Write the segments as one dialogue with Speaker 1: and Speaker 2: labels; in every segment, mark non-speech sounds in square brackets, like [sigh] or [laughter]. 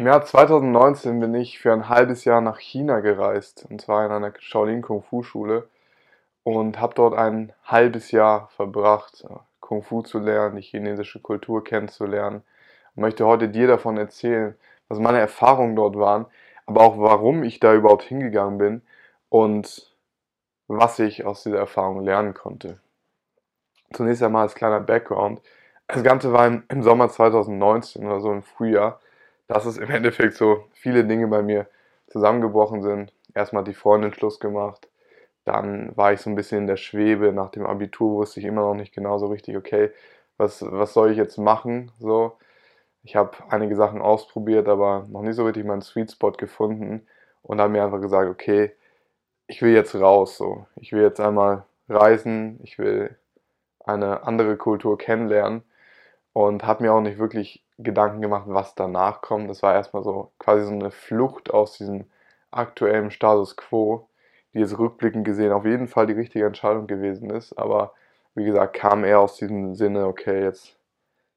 Speaker 1: Im Jahr 2019 bin ich für ein halbes Jahr nach China gereist, und zwar in einer Shaolin Kung Fu Schule und habe dort ein halbes Jahr verbracht, Kung Fu zu lernen, die chinesische Kultur kennenzulernen. Ich möchte heute dir davon erzählen, was meine Erfahrungen dort waren, aber auch warum ich da überhaupt hingegangen bin und was ich aus dieser Erfahrung lernen konnte. Zunächst einmal als kleiner Background. Das Ganze war im, Sommer 2019 oder so im Frühjahr dass es im [laughs] Endeffekt so viele Dinge bei mir zusammengebrochen sind. Erstmal die Freundin Schluss gemacht, dann war ich so ein bisschen in der Schwebe. Nach dem Abitur wusste ich immer noch nicht genau so richtig, okay, was, was soll ich jetzt machen? So, ich habe einige Sachen ausprobiert, aber noch nicht so richtig meinen Sweet Spot gefunden und habe mir einfach gesagt, okay, ich will jetzt raus. So, ich will jetzt einmal reisen, ich will eine andere Kultur kennenlernen und habe mir auch nicht wirklich Gedanken gemacht, was danach kommt. Das war erstmal so quasi so eine Flucht aus diesem aktuellen Status quo, die jetzt rückblickend gesehen auf jeden Fall die richtige Entscheidung gewesen ist. Aber wie gesagt, kam eher aus diesem Sinne, okay, jetzt,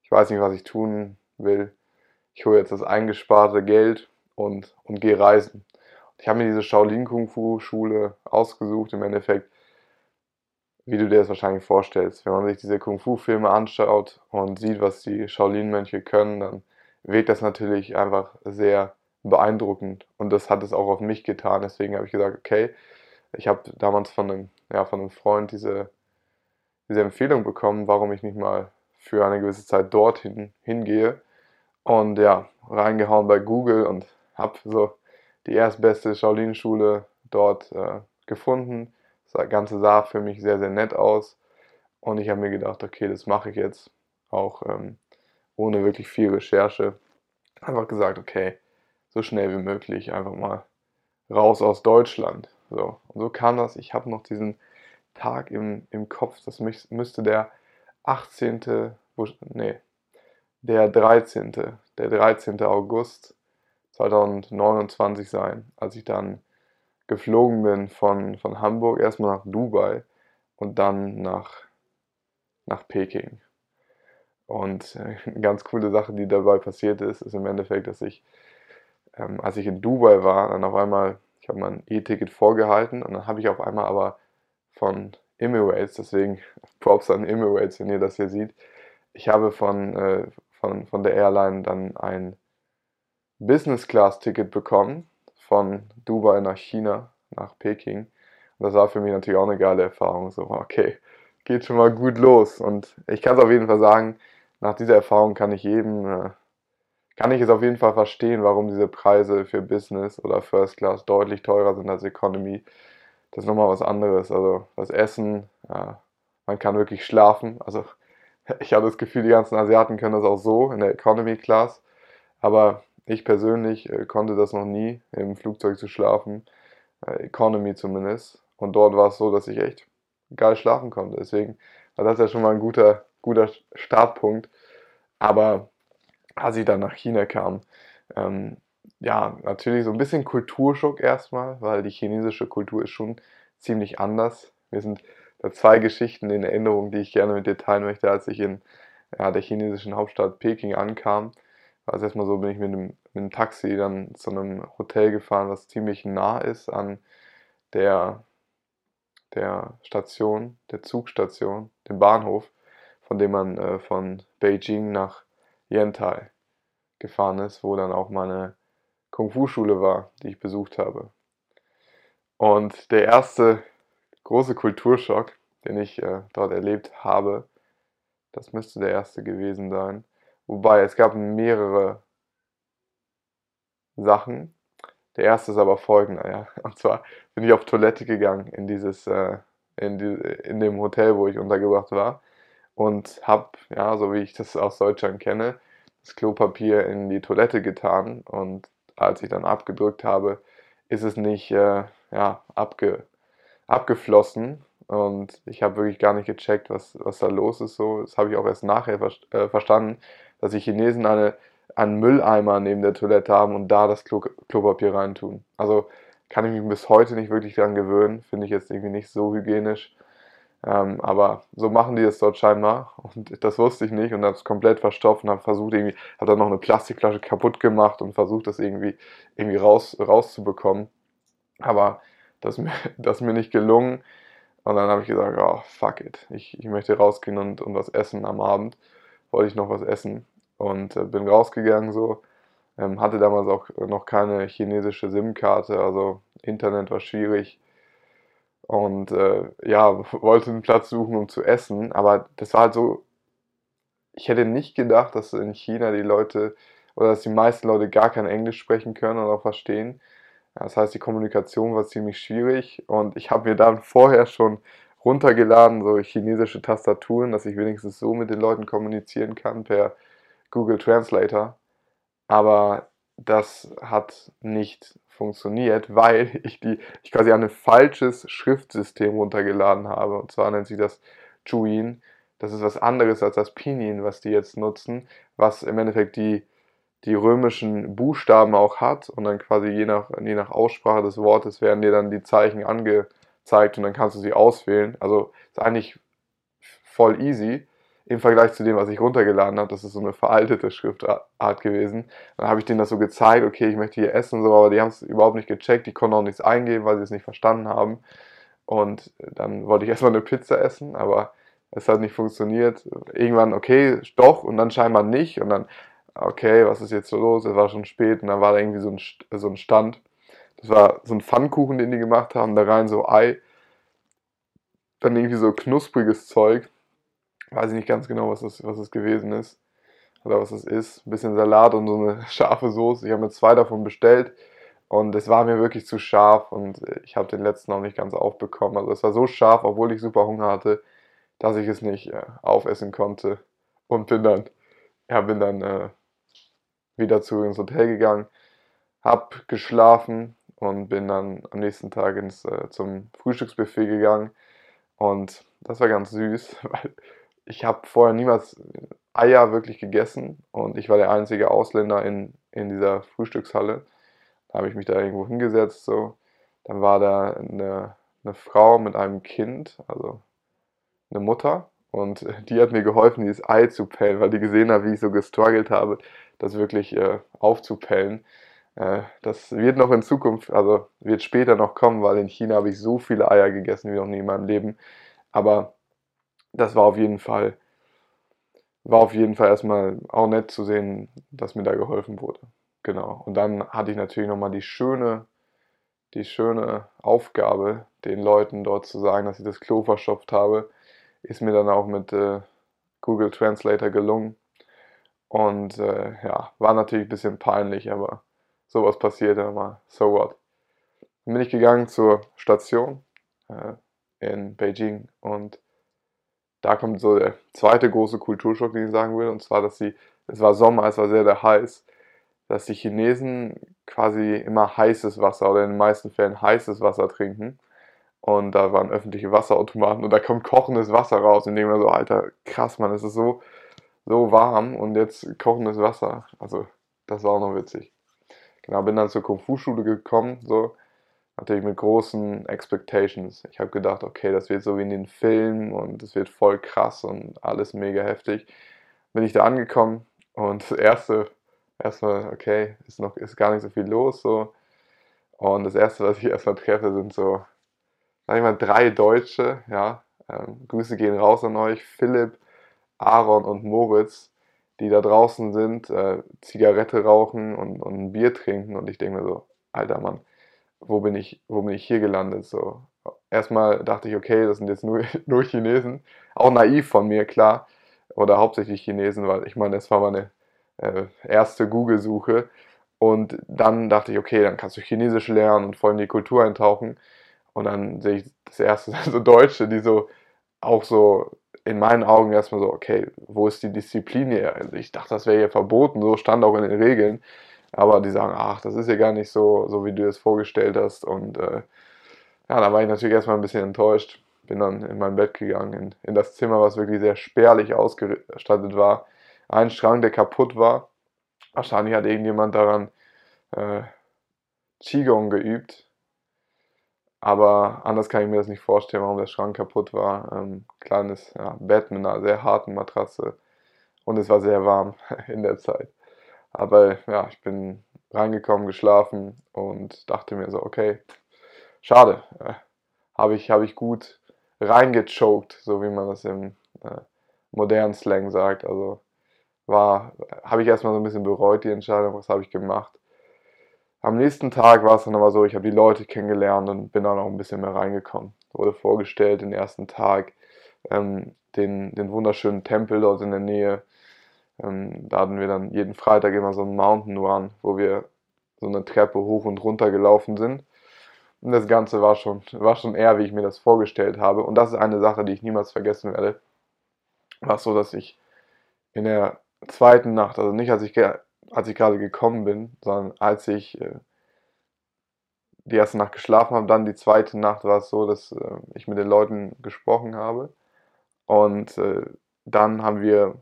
Speaker 1: ich weiß nicht, was ich tun will. Ich hole jetzt das eingesparte Geld und, und gehe reisen. Ich habe mir diese Shaolin Kung Fu Schule ausgesucht. Im Endeffekt wie du dir das wahrscheinlich vorstellst. Wenn man sich diese Kung-Fu-Filme anschaut und sieht, was die Shaolin-Mönche können, dann wirkt das natürlich einfach sehr beeindruckend. Und das hat es auch auf mich getan. Deswegen habe ich gesagt, okay, ich habe damals von einem, ja, von einem Freund diese, diese Empfehlung bekommen, warum ich nicht mal für eine gewisse Zeit dorthin hingehe. Und ja, reingehauen bei Google und habe so die erstbeste Shaolin-Schule dort äh, gefunden das Ganze sah für mich sehr, sehr nett aus. Und ich habe mir gedacht, okay, das mache ich jetzt auch ähm, ohne wirklich viel Recherche. Einfach gesagt, okay, so schnell wie möglich einfach mal raus aus Deutschland. So, und so kam das. Ich habe noch diesen Tag im, im Kopf, das müsste der 18. Nee, der 13. Der 13. August 2029 sein, als ich dann geflogen bin von, von Hamburg erstmal nach Dubai und dann nach, nach Peking. Und äh, eine [laughs] ganz coole Sache, die dabei passiert ist, ist im Endeffekt, dass ich, ähm, als ich in Dubai war, dann auf einmal, ich habe mein E-Ticket vorgehalten und dann habe ich auf einmal aber von Emirates, deswegen [laughs] Props an Emirates, wenn ihr das hier seht, ich habe von, äh, von, von der Airline dann ein Business-Class-Ticket bekommen von Dubai nach China, nach Peking. Und das war für mich natürlich auch eine geile Erfahrung. So, okay, geht schon mal gut los. Und ich kann es auf jeden Fall sagen, nach dieser Erfahrung kann ich jedem, äh, kann ich es auf jeden Fall verstehen, warum diese Preise für Business oder First Class deutlich teurer sind als Economy. Das ist nochmal was anderes. Also das Essen, man kann wirklich schlafen. Also [laughs] ich habe das Gefühl, die ganzen Asiaten können das auch so in der Economy Class. Aber ich persönlich äh, konnte das noch nie, im Flugzeug zu schlafen, äh, Economy zumindest. Und dort war es so, dass ich echt geil schlafen konnte. Deswegen war das ja schon mal ein guter, guter Startpunkt. Aber als ich dann nach China kam, ähm, ja, natürlich so ein bisschen Kulturschock erstmal, weil die chinesische Kultur ist schon ziemlich anders. Mir sind da zwei Geschichten in Erinnerung, die ich gerne mit dir teilen möchte, als ich in ja, der chinesischen Hauptstadt Peking ankam. Also erstmal so bin ich mit einem, mit einem Taxi dann zu einem Hotel gefahren, was ziemlich nah ist an der, der Station, der Zugstation, dem Bahnhof, von dem man äh, von Beijing nach Yantai gefahren ist, wo dann auch meine Kung-Fu-Schule war, die ich besucht habe. Und der erste große Kulturschock, den ich äh, dort erlebt habe, das müsste der erste gewesen sein, Wobei, es gab mehrere Sachen. Der erste ist aber folgender, ja. [laughs] Und zwar bin ich auf Toilette gegangen in dieses, äh, in, die, in dem Hotel, wo ich untergebracht war. Und habe, ja, so wie ich das aus Deutschland kenne, das Klopapier in die Toilette getan. Und als ich dann abgedrückt habe, ist es nicht, äh, ja, abge, abgeflossen. Und ich habe wirklich gar nicht gecheckt, was, was da los ist. So, das habe ich auch erst nachher äh, verstanden, dass die Chinesen eine, einen Mülleimer neben der Toilette haben und da das Klo Klopapier reintun. Also kann ich mich bis heute nicht wirklich daran gewöhnen. Finde ich jetzt irgendwie nicht so hygienisch. Ähm, aber so machen die es dort scheinbar und das wusste ich nicht und habe es komplett verstopft und habe versucht irgendwie, habe dann noch eine Plastikflasche kaputt gemacht und versucht das irgendwie, irgendwie raus, rauszubekommen. Aber das, [laughs] das ist mir nicht gelungen und dann habe ich gesagt, oh fuck it, ich, ich möchte rausgehen und, und was essen am Abend. Wollte ich noch was essen und äh, bin rausgegangen so. Ähm, hatte damals auch noch keine chinesische SIM-Karte, also Internet war schwierig und äh, ja, wollte einen Platz suchen, um zu essen. Aber das war halt so, ich hätte nicht gedacht, dass in China die Leute oder dass die meisten Leute gar kein Englisch sprechen können oder verstehen. Das heißt, die Kommunikation war ziemlich schwierig und ich habe mir dann vorher schon runtergeladen, so chinesische Tastaturen, dass ich wenigstens so mit den Leuten kommunizieren kann per Google Translator. Aber das hat nicht funktioniert, [laughs] weil ich die ich quasi ein falsches Schriftsystem runtergeladen habe. Und zwar nennt sich das Juin. Das ist was anderes als das Pinyin, was die jetzt nutzen, was im Endeffekt die, die römischen Buchstaben auch hat. Und dann quasi je nach, je nach Aussprache des Wortes werden dir dann die Zeichen angezeigt und dann kannst du sie auswählen. Also ist eigentlich voll easy im Vergleich zu dem, was ich runtergeladen habe, das ist so eine veraltete Schriftart gewesen. Dann habe ich denen das so gezeigt, okay, ich möchte hier essen, so, aber die haben es überhaupt nicht gecheckt, die konnten auch nichts eingeben, weil sie es nicht verstanden haben. Und dann wollte ich erstmal eine Pizza essen, aber es hat nicht funktioniert. Irgendwann, okay, doch, und dann scheinbar nicht. Und dann, okay, was ist jetzt so los? Es war schon spät und dann war da irgendwie so ein, so ein Stand. Das war so ein Pfannkuchen, den die gemacht haben, da rein so Ei, dann irgendwie so knuspriges Zeug weiß ich nicht ganz genau, was das, was das gewesen ist. Oder was das ist. Ein bisschen Salat und so eine [laughs] scharfe Soße. Ich habe mir zwei davon bestellt. Und es war mir wirklich zu scharf und ich habe den letzten auch nicht ganz aufbekommen. Also es war so scharf, obwohl ich super Hunger hatte, dass ich es nicht äh, aufessen konnte. Und bin dann, ja, bin dann äh, wieder zu ins Hotel gegangen, hab geschlafen und bin dann am nächsten Tag ins, äh, zum Frühstücksbuffet gegangen. Und das war ganz süß, [laughs] weil ich habe vorher niemals Eier wirklich gegessen und ich war der einzige Ausländer in, in dieser Frühstückshalle. Da habe ich mich da irgendwo hingesetzt. So. Dann war da eine, eine Frau mit einem Kind, also eine Mutter. Und [laughs] die hat mir geholfen, dieses Ei zu pellen, weil die gesehen hat, wie ich so gestruggelt habe, das wirklich äh, aufzupellen. Äh, das wird noch in Zukunft, also wird später noch kommen, weil in China habe ich so viele Eier gegessen wie noch nie in meinem Leben. Aber das war auf jeden Fall, war auf jeden Fall erstmal auch nett zu sehen, dass mir da geholfen wurde. Genau. Und dann hatte ich natürlich nochmal die schöne, die schöne Aufgabe, den Leuten dort zu sagen, dass ich das Klo verstopft habe. Ist mir dann auch mit äh, Google Translator gelungen. Und äh, ja, war natürlich ein bisschen peinlich, aber sowas passiert ja mal. So what? Dann bin ich gegangen zur Station äh, in Beijing und da kommt so der zweite große Kulturschock, den ich sagen will, und zwar, dass sie, es war Sommer, es war sehr, sehr heiß, dass die Chinesen quasi immer heißes Wasser oder in den meisten Fällen heißes Wasser trinken. Und da waren öffentliche Wasserautomaten und da kommt kochendes Wasser raus, indem man so, Alter, krass, man, es ist so, so warm und jetzt kochendes Wasser. Also, das war auch noch witzig. Genau, bin dann zur Kung-Fu-Schule gekommen, so, natürlich mit großen Expectations. Ich habe gedacht, okay, das wird so wie in den Filmen und es wird voll krass und alles mega heftig. Bin ich da angekommen und das erste, erstmal, okay, ist noch ist gar nicht so viel los so. Und das erste, was ich erstmal treffe, sind so, sag ich mal, drei Deutsche, ja. Ähm, Grüße gehen raus an euch, Philipp, Aaron und Moritz, die da draußen sind, äh, Zigarette rauchen und, und ein Bier trinken und ich denke mir so, alter Mann, wo bin ich, wo bin ich hier gelandet? So. Erstmal dachte ich, okay, das sind jetzt nur, [laughs] nur Chinesen. Auch naiv von mir, klar. Oder hauptsächlich Chinesen, weil ich meine, das war meine äh, erste Google-Suche. Und dann dachte ich, okay, dann kannst du Chinesisch lernen und voll in die Kultur eintauchen. Und dann sehe ich das erste [laughs] so Deutsche, die so auch so in meinen Augen erstmal so, okay, wo ist die Disziplin hier? Also ich dachte, das wäre hier verboten, so stand auch in den Regeln. Aber die sagen, ach, das ist ja gar nicht so, so wie du es vorgestellt hast. Und äh, ja, da war ich natürlich erstmal ein bisschen enttäuscht. Bin dann in mein Bett gegangen, in, in das Zimmer, was wirklich sehr spärlich ausgestattet war. Ein Schrank, der kaputt war. Wahrscheinlich hat irgendjemand daran äh, Qigong geübt. aber anders kann ich mir das nicht vorstellen, warum der Schrank kaputt war. Ähm, kleines ja, Bett mit einer sehr harten Matratze und es war sehr warm [laughs] in der Zeit. Aber ja, ich bin reingekommen, geschlafen und dachte mir so, okay, schade, äh, habe ich, hab ich gut reingechoked, so wie man das im äh, modernen Slang sagt. Also war, habe ich erstmal so ein bisschen bereut, die Entscheidung, was habe ich gemacht. Am nächsten Tag war es dann aber so, ich habe die Leute kennengelernt und bin dann auch ein bisschen mehr reingekommen. Wurde vorgestellt den ersten Tag, ähm, den, den wunderschönen Tempel dort in der Nähe. Ähm, da hatten wir dann jeden Freitag immer so einen Mountain Run, wo wir so eine Treppe hoch und runter gelaufen sind. Und das Ganze war schon, war schon eher, wie ich mir das vorgestellt habe. Und das ist eine Sache, die ich niemals vergessen werde. War so, dass ich in der zweiten Nacht, also nicht als ich, als ich gerade gekommen bin, sondern als ich äh, die erste Nacht geschlafen habe, dann die zweite Nacht war es so, dass äh, ich mit den Leuten gesprochen habe. Und äh, dann haben wir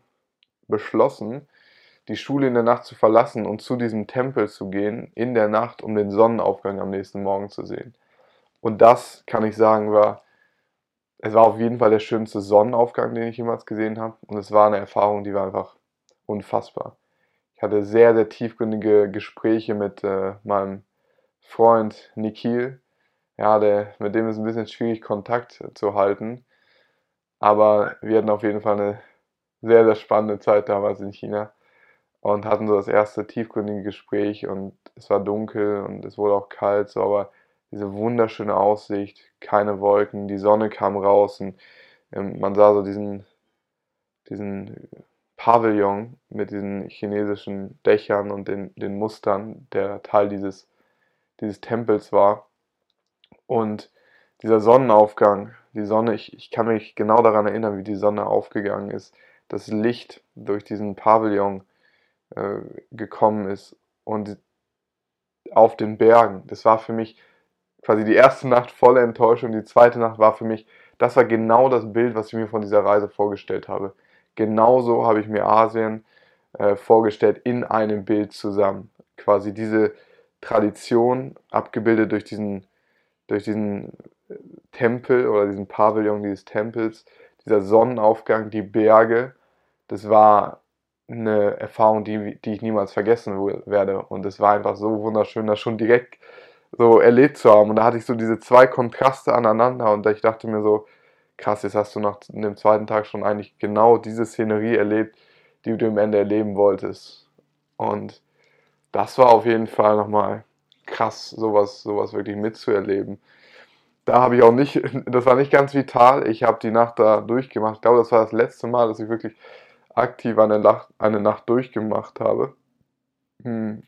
Speaker 1: beschlossen, die Schule in der Nacht zu verlassen und zu diesem Tempel zu gehen in der Nacht, um den Sonnenaufgang am nächsten Morgen zu sehen. Und das, kann ich sagen, war, es war auf jeden Fall der schönste Sonnenaufgang, den ich jemals gesehen habe. Und es war eine Erfahrung, die war einfach unfassbar. Ich hatte sehr, sehr tiefgründige Gespräche mit äh, meinem Freund Nikhil. Ja, der, mit dem ist ein bisschen schwierig, Kontakt zu halten. Aber wir hatten auf jeden Fall eine sehr, sehr spannende Zeit damals in China und hatten so das erste tiefgründige Gespräch und es war dunkel und es wurde auch kalt, so aber diese wunderschöne Aussicht, keine Wolken, die Sonne kam raus und ähm, man sah so diesen, diesen Pavillon mit diesen chinesischen Dächern und den, den Mustern, der Teil dieses, dieses Tempels war. Und dieser Sonnenaufgang, die Sonne, ich, ich kann mich genau daran erinnern, wie die Sonne aufgegangen ist, das Licht durch diesen Pavillon äh, gekommen ist und auf den Bergen. Das war für mich quasi die erste Nacht voller Enttäuschung, die zweite Nacht war für mich, das war genau das Bild, was ich mir von dieser Reise vorgestellt habe. Genauso habe ich mir Asien äh, vorgestellt in einem Bild zusammen. Quasi diese Tradition abgebildet durch diesen, durch diesen äh, Tempel oder diesen Pavillon dieses Tempels, dieser Sonnenaufgang, die Berge, das war eine Erfahrung, die, die ich niemals vergessen werde. Und es war einfach so wunderschön, das schon direkt so erlebt zu haben. Und da hatte ich so diese zwei Kontraste aneinander und ich dachte mir so, krass, jetzt hast du nach dem zweiten Tag schon eigentlich genau diese Szenerie erlebt, die du am Ende erleben wolltest. Und das war auf jeden Fall nochmal krass, sowas, sowas wirklich mitzuerleben. Da habe ich auch nicht, [laughs] das war nicht ganz vital. Ich habe die Nacht da durchgemacht. Ich glaube, das war das letzte Mal, dass ich wirklich aktiv eine Nacht, eine Nacht durchgemacht habe. Hm.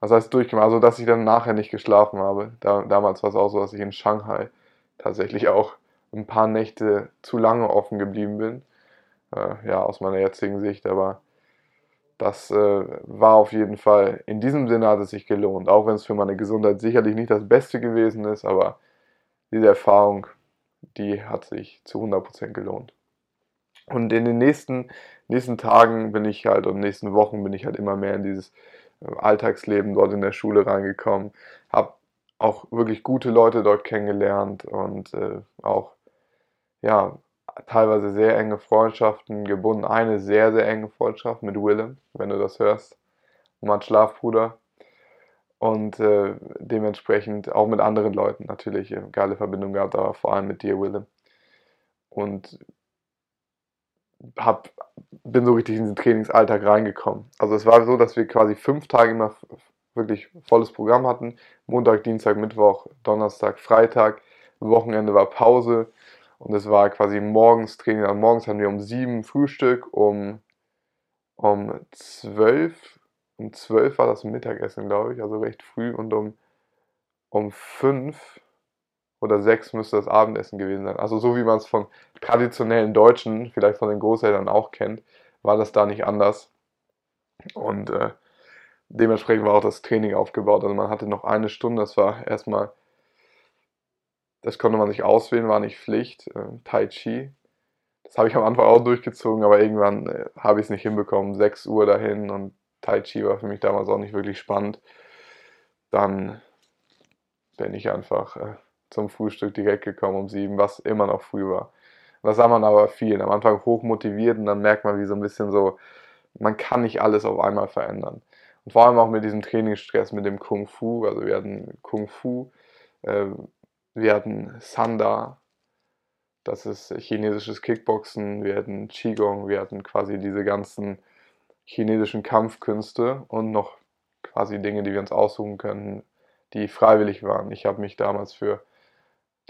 Speaker 1: Was heißt durchgemacht? Also, dass ich dann nachher nicht geschlafen habe. Da, damals war es auch so, dass ich in Shanghai tatsächlich auch ein paar Nächte zu lange offen geblieben bin. Äh, ja, aus meiner jetzigen Sicht, aber das äh, war auf jeden Fall, in diesem Sinne hat es sich gelohnt. Auch wenn es für meine Gesundheit sicherlich nicht das Beste gewesen ist, aber diese Erfahrung, die hat sich zu 100% gelohnt. Und in den nächsten, nächsten Tagen bin ich halt und nächsten Wochen bin ich halt immer mehr in dieses äh, Alltagsleben dort in der Schule reingekommen. Habe auch wirklich gute Leute dort kennengelernt und äh, auch ja, teilweise sehr enge Freundschaften gebunden. Eine sehr, sehr enge Freundschaft mit Willem, wenn du das hörst. Mein Schlafbruder. Und äh, dementsprechend auch mit anderen Leuten natürlich eine geile Verbindung gehabt, aber vor allem mit dir, Willem. Und hab, bin so richtig in den Trainingsalltag reingekommen. Also es war so, dass wir quasi fünf Tage immer wirklich volles Programm hatten. Montag, Dienstag, Mittwoch, Donnerstag, Freitag. Wochenende war Pause und es war quasi morgens Training. Also morgens haben wir um sieben Frühstück, um, um zwölf, um zwölf war das Mittagessen, glaube ich, also recht früh und um, um fünf oder sechs müsste das Abendessen gewesen sein. Also so wie man es von traditionellen Deutschen, vielleicht von den Großeltern auch kennt, war das da nicht anders. Und äh, dementsprechend war auch das Training aufgebaut. Also man hatte noch eine Stunde, das war erstmal, das konnte man sich auswählen, war nicht Pflicht, äh, Tai Chi. Das habe ich am Anfang auch durchgezogen, aber irgendwann äh, habe ich es nicht hinbekommen. 6 Uhr dahin und Tai Chi war für mich damals auch nicht wirklich spannend. Dann bin ich einfach äh, zum Frühstück direkt gekommen um sieben, was immer noch früh war. Das sah man aber viel. Am Anfang hoch motiviert und dann merkt man, wie so ein bisschen so, man kann nicht alles auf einmal verändern. Und vor allem auch mit diesem Trainingsstress, mit dem Kung Fu. Also wir hatten Kung Fu, äh, wir hatten Sanda, das ist chinesisches Kickboxen, wir hatten Qigong, wir hatten quasi diese ganzen chinesischen Kampfkünste und noch quasi Dinge, die wir uns aussuchen können, die freiwillig waren. Ich habe mich damals für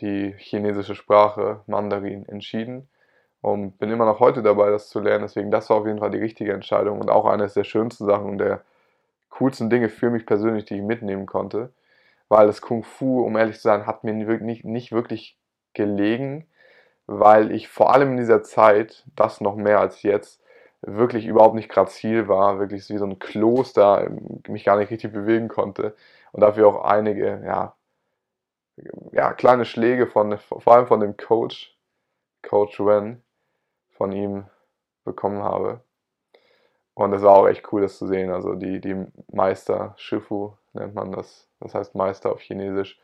Speaker 1: die chinesische Sprache Mandarin entschieden und bin immer noch heute dabei, das zu lernen. Deswegen, das war auf jeden Fall die richtige Entscheidung und auch eines der schönsten Sachen und der coolsten Dinge für mich persönlich, die ich mitnehmen konnte. Weil das Kung Fu, um ehrlich zu sein, hat mir nicht, wirklich gelegen, weil ich vor allem in dieser Zeit, das noch mehr als jetzt, wirklich überhaupt nicht grazil war, wirklich wie so ein Kloster, mich gar nicht richtig bewegen konnte und dafür auch einige, ja, ja, kleine Schläge von, vor allem von dem Coach, Coach Wen, von ihm bekommen habe. Und es war auch echt cool, das zu sehen. Also die, die Meister, Shifu nennt man das, das heißt Meister auf Chinesisch,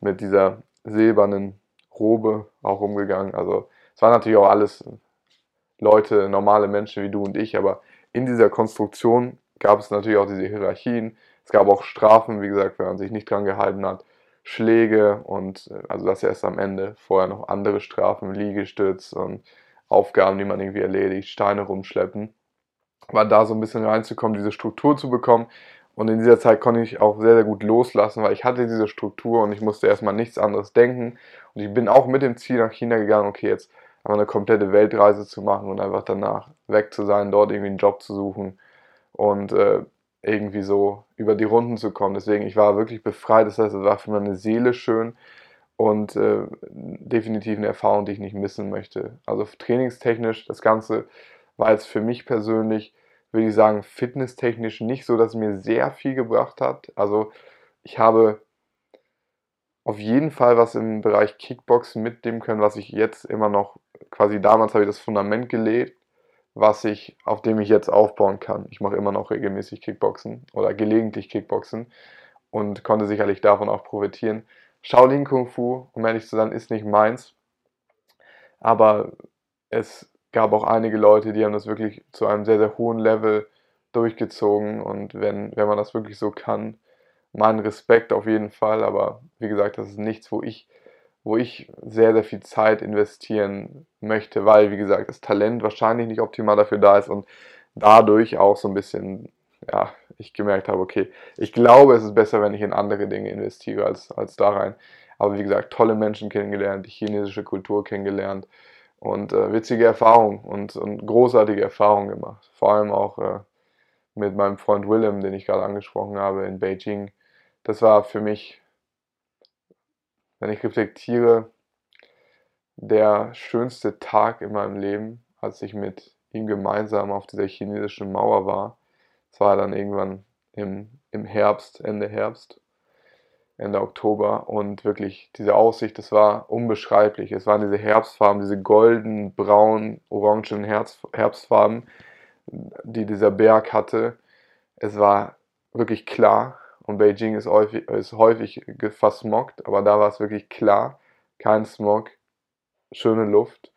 Speaker 1: mit dieser silbernen Robe auch umgegangen. Also es waren natürlich auch alles Leute, normale Menschen wie du und ich, aber in dieser Konstruktion gab es natürlich auch diese Hierarchien. Es gab auch Strafen, wie gesagt, wenn man sich nicht dran gehalten hat, Schläge und äh, also das erst am Ende. Vorher noch andere Strafen, Liegestütz und Aufgaben, die man irgendwie erledigt, Steine rumschleppen. War da so ein bisschen reinzukommen, diese Struktur zu bekommen. Und in dieser Zeit konnte ich auch sehr, sehr gut loslassen, weil ich hatte diese Struktur und ich musste erstmal nichts anderes denken. Und ich bin auch mit dem Ziel nach China gegangen, okay, jetzt einfach eine komplette Weltreise zu machen und einfach danach weg zu sein, dort irgendwie einen Job zu suchen und äh, irgendwie so über die Runden zu kommen. Deswegen, ich war wirklich befreit. Das heißt, es war für meine Seele schön und äh, definitiv eine Erfahrung, die ich nicht missen möchte. Also trainingstechnisch, das Ganze war jetzt für mich persönlich, würde ich sagen, fitnesstechnisch nicht so, dass es mir sehr viel gebracht hat. Also ich habe auf jeden Fall was im Bereich Kickboxen mitnehmen können, was ich jetzt immer noch, quasi damals habe ich das Fundament gelegt, was ich, auf dem ich jetzt aufbauen kann. Ich mache immer noch regelmäßig Kickboxen oder gelegentlich Kickboxen und konnte sicherlich davon auch profitieren. Shaolin Kung Fu, um ehrlich zu sein, ist nicht meins, aber es gab auch einige Leute, die haben das wirklich zu einem sehr, sehr hohen Level durchgezogen und wenn, wenn man das wirklich so kann, meinen Respekt auf jeden Fall, aber wie gesagt, das ist nichts, wo ich, wo ich sehr, sehr viel Zeit investieren möchte, weil, wie gesagt, das Talent wahrscheinlich nicht optimal dafür da ist und dadurch auch so ein bisschen, ja, ich gemerkt habe, okay, ich glaube, es ist besser, wenn ich in andere Dinge investiere als, als da rein. Aber wie gesagt, tolle Menschen kennengelernt, die chinesische Kultur kennengelernt und äh, witzige Erfahrungen und, und großartige Erfahrungen gemacht. Vor allem auch äh, mit meinem Freund Willem, den ich gerade angesprochen habe, in Beijing das war für mich, wenn ich reflektiere, der schönste Tag in meinem Leben, als ich mit ihm gemeinsam auf dieser chinesischen Mauer war. Es war dann irgendwann im, im Herbst, Ende Herbst, Ende Oktober und wirklich diese Aussicht, das war unbeschreiblich. Es waren diese Herbstfarben, diese golden, braun, orangen Herbstfarben, die dieser Berg hatte. Es war wirklich klar und Beijing ist häufig, ist häufig versmoggt, aber da war es wirklich klar, kein Smog, schöne Luft,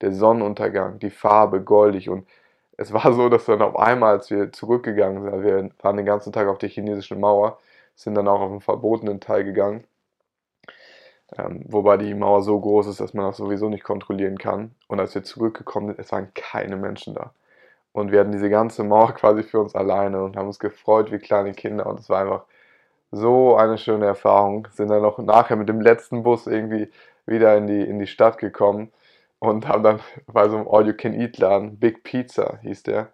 Speaker 1: der Sonnenuntergang, die Farbe goldig und es war so, dass dann auf einmal, als wir zurückgegangen sind, wir waren den ganzen Tag auf der chinesischen Mauer, sind dann auch auf den verbotenen Teil gegangen, ähm, wobei die Mauer so groß ist, dass man das sowieso nicht kontrollieren kann. Und als wir zurückgekommen sind, es waren keine Menschen da. Und wir hatten diese ganze Mauer [laughs] quasi für uns alleine und haben uns gefreut wie kleine Kinder. Und es war einfach so eine schöne Erfahrung. Sind dann noch nachher mit dem letzten Bus irgendwie wieder in die, in die Stadt gekommen und haben dann [laughs] bei so einem All-You-Can-Eat-Laden, Big Pizza hieß der,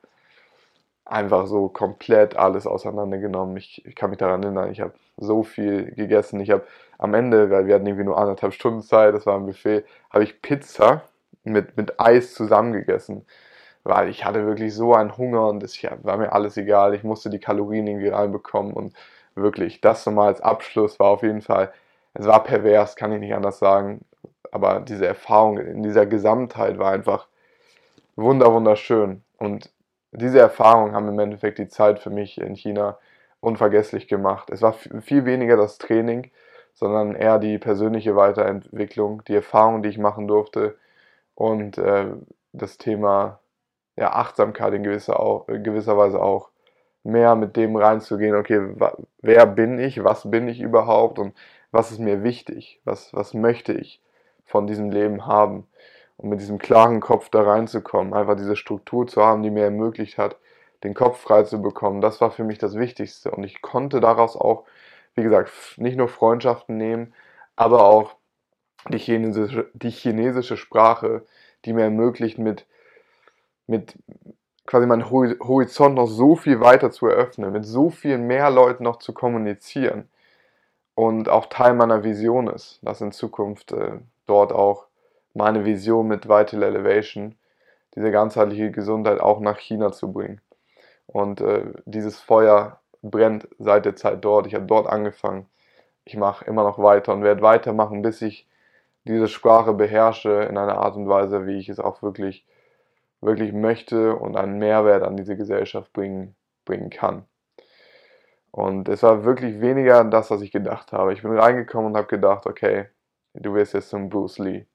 Speaker 1: einfach so komplett alles auseinandergenommen. Ich, ich kann mich daran erinnern, ich habe so viel gegessen. Ich habe am Ende, weil wir hatten irgendwie nur anderthalb Stunden Zeit, das war ein Buffet, habe ich Pizza mit, mit Eis zusammengegessen weil ich hatte wirklich so einen Hunger und es war mir alles egal. Ich musste die Kalorien irgendwie reinbekommen und wirklich, das nochmal als Abschluss war auf jeden Fall, es war pervers, kann ich nicht anders sagen, aber diese Erfahrung in dieser Gesamtheit war einfach wunder wunderschön und diese Erfahrung haben im Endeffekt die Zeit für mich in China unvergesslich gemacht. Es war viel weniger das Training, sondern eher die persönliche Weiterentwicklung, die Erfahrung, die ich machen durfte und äh, das Thema ja, Achtsamkeit in gewisser, auch, in gewisser Weise auch mehr mit dem reinzugehen, okay, wer bin ich, was bin ich überhaupt und was ist mir wichtig, was, was möchte ich von diesem Leben haben. Und mit diesem klaren Kopf da reinzukommen, einfach diese Struktur zu haben, die mir ermöglicht hat, den Kopf frei zu bekommen, das war für mich das Wichtigste. Und ich konnte daraus auch, wie gesagt, nicht nur Freundschaften nehmen, aber auch die chinesische, die chinesische Sprache, die mir ermöglicht, mit, mit quasi meinen Horizont noch so viel weiter zu eröffnen, mit so viel mehr Leuten noch zu kommunizieren und auch Teil meiner Vision ist, dass in Zukunft äh, dort auch meine Vision mit Vital Elevation, diese ganzheitliche Gesundheit auch nach China zu bringen. Und äh, dieses Feuer brennt seit der Zeit dort. Ich habe dort angefangen. Ich mache immer noch weiter und werde weitermachen, bis ich diese Sprache beherrsche in einer Art und Weise, wie ich es auch wirklich wirklich möchte und einen Mehrwert an diese Gesellschaft bringen, bringen kann. Und es war wirklich weniger das, was ich gedacht habe. Ich bin reingekommen und habe gedacht, okay, du wirst jetzt zum Bruce Lee.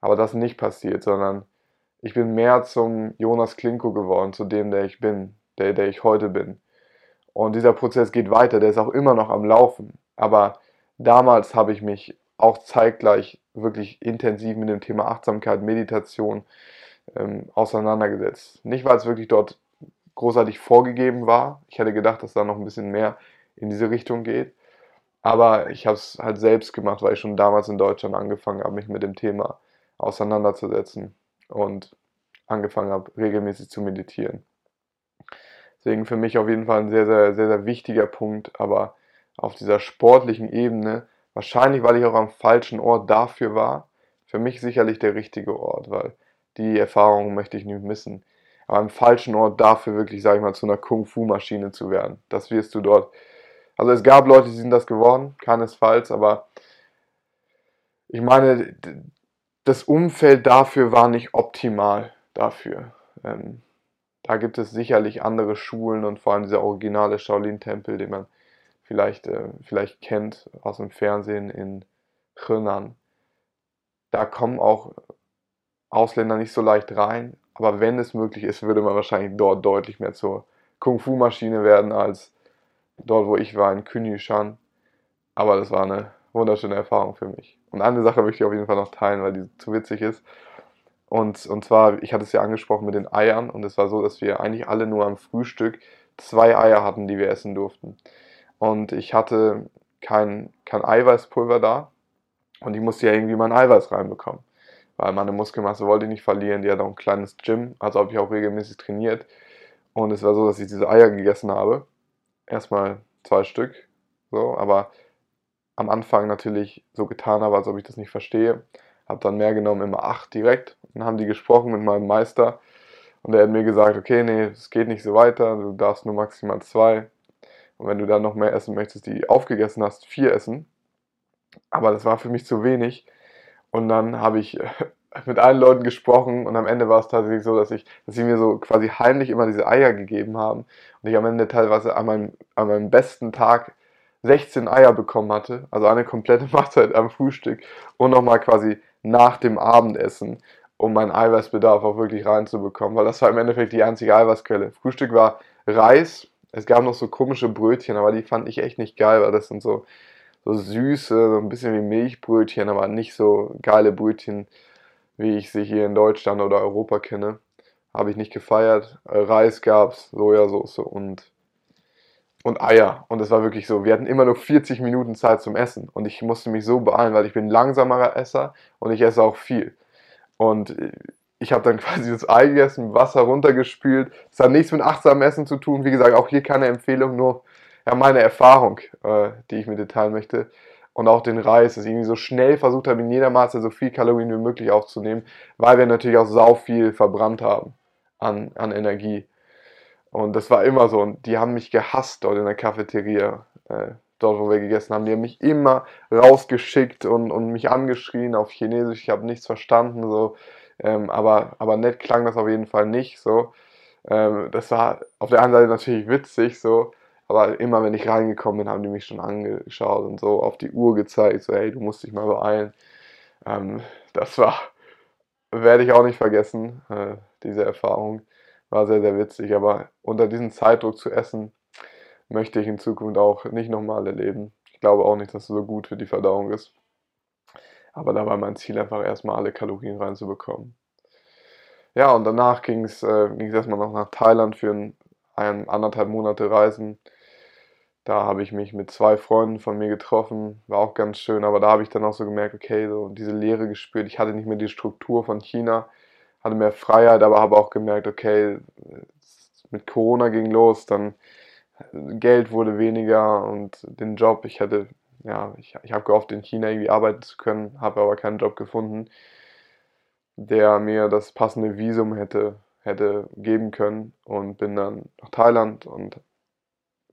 Speaker 1: Aber das ist nicht passiert, sondern ich bin mehr zum Jonas Klinko geworden, zu dem, der ich bin, der, der ich heute bin. Und dieser Prozess geht weiter, der ist auch immer noch am Laufen. Aber damals habe ich mich auch zeitgleich wirklich intensiv mit dem Thema Achtsamkeit, Meditation, ähm, auseinandergesetzt. Nicht, weil es wirklich dort großartig vorgegeben war. Ich hätte gedacht, dass da noch ein bisschen mehr in diese Richtung geht. Aber ich habe es halt selbst gemacht, weil ich schon damals in Deutschland angefangen habe, mich mit dem Thema auseinanderzusetzen und angefangen habe, regelmäßig zu meditieren. Deswegen für mich auf jeden Fall ein sehr, sehr, sehr, sehr wichtiger Punkt, aber auf dieser sportlichen Ebene, wahrscheinlich weil ich auch am falschen Ort dafür war, für mich sicherlich der richtige Ort, weil die Erfahrung möchte ich nicht missen. Aber am falschen Ort dafür wirklich, sag ich mal, zu einer Kung-Fu-Maschine zu werden. Das wirst du dort. Also es gab Leute, die sind das geworden, keinesfalls, aber ich meine, das Umfeld dafür war nicht optimal dafür. Ähm, da gibt es sicherlich andere Schulen und vor allem dieser originale Shaolin-Tempel, den man vielleicht, äh, vielleicht kennt aus dem Fernsehen in Henan. Da kommen auch Ausländer nicht so leicht rein. Aber wenn es möglich ist, würde man wahrscheinlich dort deutlich mehr zur Kung-Fu-Maschine werden als dort, wo ich war, in Künishan. Aber das war eine wunderschöne Erfahrung für mich. Und eine Sache möchte ich auf jeden Fall noch teilen, weil die zu witzig ist. Und, und zwar, ich hatte es ja angesprochen mit den Eiern. Und es war so, dass wir eigentlich alle nur am Frühstück zwei Eier hatten, die wir essen durften. Und ich hatte kein, kein Eiweißpulver da. Und ich musste ja irgendwie mein Eiweiß reinbekommen weil meine Muskelmasse wollte ich nicht verlieren. Die hat auch ein kleines Gym, also habe ich auch regelmäßig trainiert. Und es war so, dass ich diese Eier gegessen habe. Erstmal zwei Stück, so, aber am Anfang natürlich so getan habe, als ob ich das nicht verstehe. Habe dann mehr genommen, immer acht direkt. Dann haben die gesprochen mit meinem Meister und er hat mir gesagt, okay, nee, es geht nicht so weiter, du darfst nur maximal zwei. Und wenn du dann noch mehr essen möchtest, die aufgegessen hast, vier essen. Aber das war für mich zu wenig. Und dann habe ich äh, mit allen Leuten gesprochen und am Ende war es tatsächlich so, dass ich, dass sie mir so quasi heimlich immer diese Eier gegeben haben und ich am Ende teilweise an meinem, an meinem besten Tag 16 Eier bekommen hatte, also eine komplette [laughs] Mahlzeit am Frühstück und nochmal quasi nach dem Abendessen, um meinen Eiweißbedarf auch wirklich reinzubekommen, weil das war im Endeffekt die einzige Eiweißquelle. Frühstück war Reis, es gab noch so komische Brötchen, aber die fand ich echt nicht geil, weil das sind so so süße, so ein bisschen wie Milchbrötchen, aber nicht so geile Brötchen, wie ich sie hier in Deutschland oder Europa kenne. Habe ich nicht gefeiert. Äh, Reis gab's, Sojasauce und, und Eier. Und es war wirklich so, wir hatten immer nur 40 Minuten Zeit zum Essen. Und ich musste mich so beeilen, weil ich bin langsamerer Esser und ich esse auch viel. Und ich habe dann [laughs] quasi das Ei gegessen, Wasser runtergespült. Es hat nichts mit achtsamem Essen zu tun. Wie gesagt, auch hier keine Empfehlung, nur ja, meine Erfahrung, äh, die ich mit dir teilen möchte. Und auch den Reis, dass ich irgendwie so schnell versucht habe, in jeder Maße so viel Kalorien wie möglich aufzunehmen, weil wir natürlich auch sau viel verbrannt haben an, an Energie. Und das war immer so. Und die haben mich gehasst dort in der Cafeteria, äh, dort wo wir gegessen haben. Die haben mich immer rausgeschickt und, und mich angeschrien auf Chinesisch. Ich habe nichts verstanden. So. Ähm, aber, aber nett klang das auf jeden Fall nicht. So. Ähm, das war auf der einen Seite natürlich witzig, so, Aber immer wenn ich reingekommen bin, haben die mich schon angeschaut und so auf die Uhr gezeigt, so hey, du musst dich mal beeilen. Ähm, das war, werde ich auch nicht vergessen, äh, diese Erfahrung. War sehr, sehr witzig, aber unter diesem Zeitdruck zu essen, möchte ich in Zukunft auch nicht nochmal erleben. Ich glaube auch nicht, dass es so gut für die Verdauung ist. Aber da war mein Ziel einfach erstmal alle Kalorien reinzubekommen. Ja, und danach ging es äh, erstmal noch nach Thailand für ein, ein anderthalb Monate Reisen. Da habe ich mich mit zwei Freunden von mir getroffen, war auch ganz schön, aber da habe ich dann auch so gemerkt, okay, so diese Leere gespürt. Ich hatte nicht mehr die Struktur von China, hatte mehr Freiheit, aber habe auch gemerkt, okay, mit Corona ging los, dann Geld wurde weniger und den Job, ich hätte, ja, ich, ich habe gehofft, in China irgendwie arbeiten zu können, habe aber keinen Job gefunden, der mir das passende Visum hätte, hätte geben können und bin dann nach Thailand und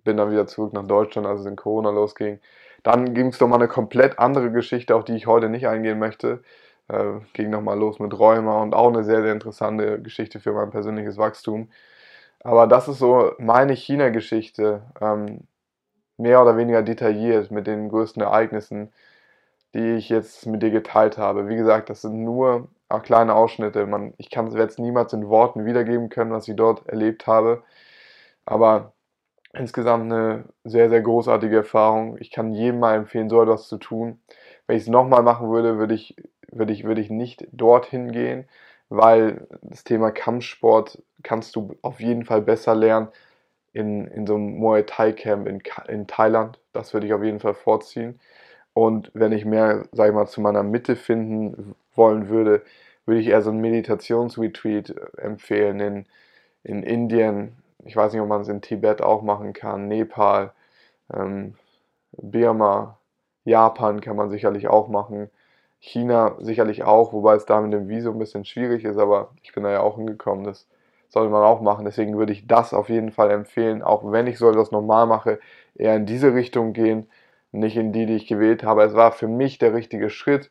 Speaker 1: bin dann wieder zurück nach Deutschland, als es in Corona losging. Dann ging es nochmal eine komplett andere Geschichte, auf die ich heute nicht eingehen möchte. Äh, ging nochmal los mit Rheuma und auch eine sehr, sehr interessante Geschichte für mein persönliches Wachstum. Aber das ist so meine China-Geschichte, ähm, mehr oder weniger detailliert mit den größten Ereignissen, die ich jetzt mit dir geteilt habe. Wie gesagt, das sind nur kleine Ausschnitte. Man, ich kann es jetzt niemals in Worten wiedergeben können, was ich dort erlebt habe. Aber insgesamt eine sehr, sehr großartige Erfahrung. Ich kann jedem mal empfehlen, so etwas zu tun. Wenn ich es nochmal machen würde, würde ich, würde, ich, würde ich nicht dorthin gehen, weil das Thema Kampfsport kannst du auf jeden Fall besser lernen in, in so einem Muay Thai Camp in, in Thailand. Das würde ich auf jeden Fall vorziehen. Und wenn ich mehr, sag ich mal, zu meiner Mitte finden wollen würde, würde ich eher so einen Meditationsretreat empfehlen in, in Indien, ich weiß nicht, ob man es in Tibet auch machen kann, Nepal, ähm, Birma, Japan kann man sicherlich auch machen, China sicherlich auch, wobei es da mit dem Visum ein bisschen schwierig ist, aber ich bin da ja auch hingekommen, das sollte man auch machen. Deswegen würde ich das auf jeden Fall empfehlen, auch wenn ich so etwas normal mache, eher in diese Richtung gehen, nicht in die, die ich gewählt habe. Es war für mich der richtige Schritt.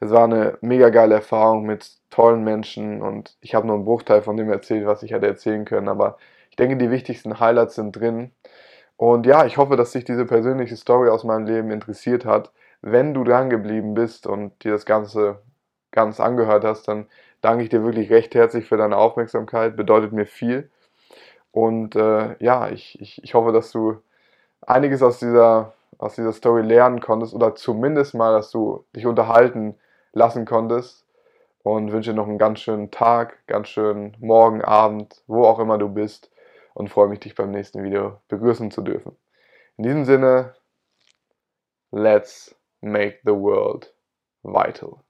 Speaker 1: Es war eine mega geile Erfahrung mit tollen Menschen und ich habe nur einen Bruchteil von dem erzählt, was ich hätte erzählen können, aber ich denke, die wichtigsten Highlights sind drin. Und ja, ich hoffe, dass dich diese persönliche Story aus meinem Leben interessiert hat. Wenn du dran geblieben bist und dir das Ganze ganz angehört hast, dann danke ich dir wirklich recht herzlich für deine Aufmerksamkeit. Bedeutet mir viel. Und äh, ja, ich, ich, ich hoffe, dass du einiges aus dieser, aus dieser Story lernen konntest oder zumindest mal, dass du dich unterhalten lassen konntest. Und wünsche dir noch einen ganz schönen Tag, ganz schönen Morgen, Abend, wo auch immer du bist und freue mich, dich beim nächsten Video begrüßen zu dürfen. In diesem Sinne, let's make the world vital.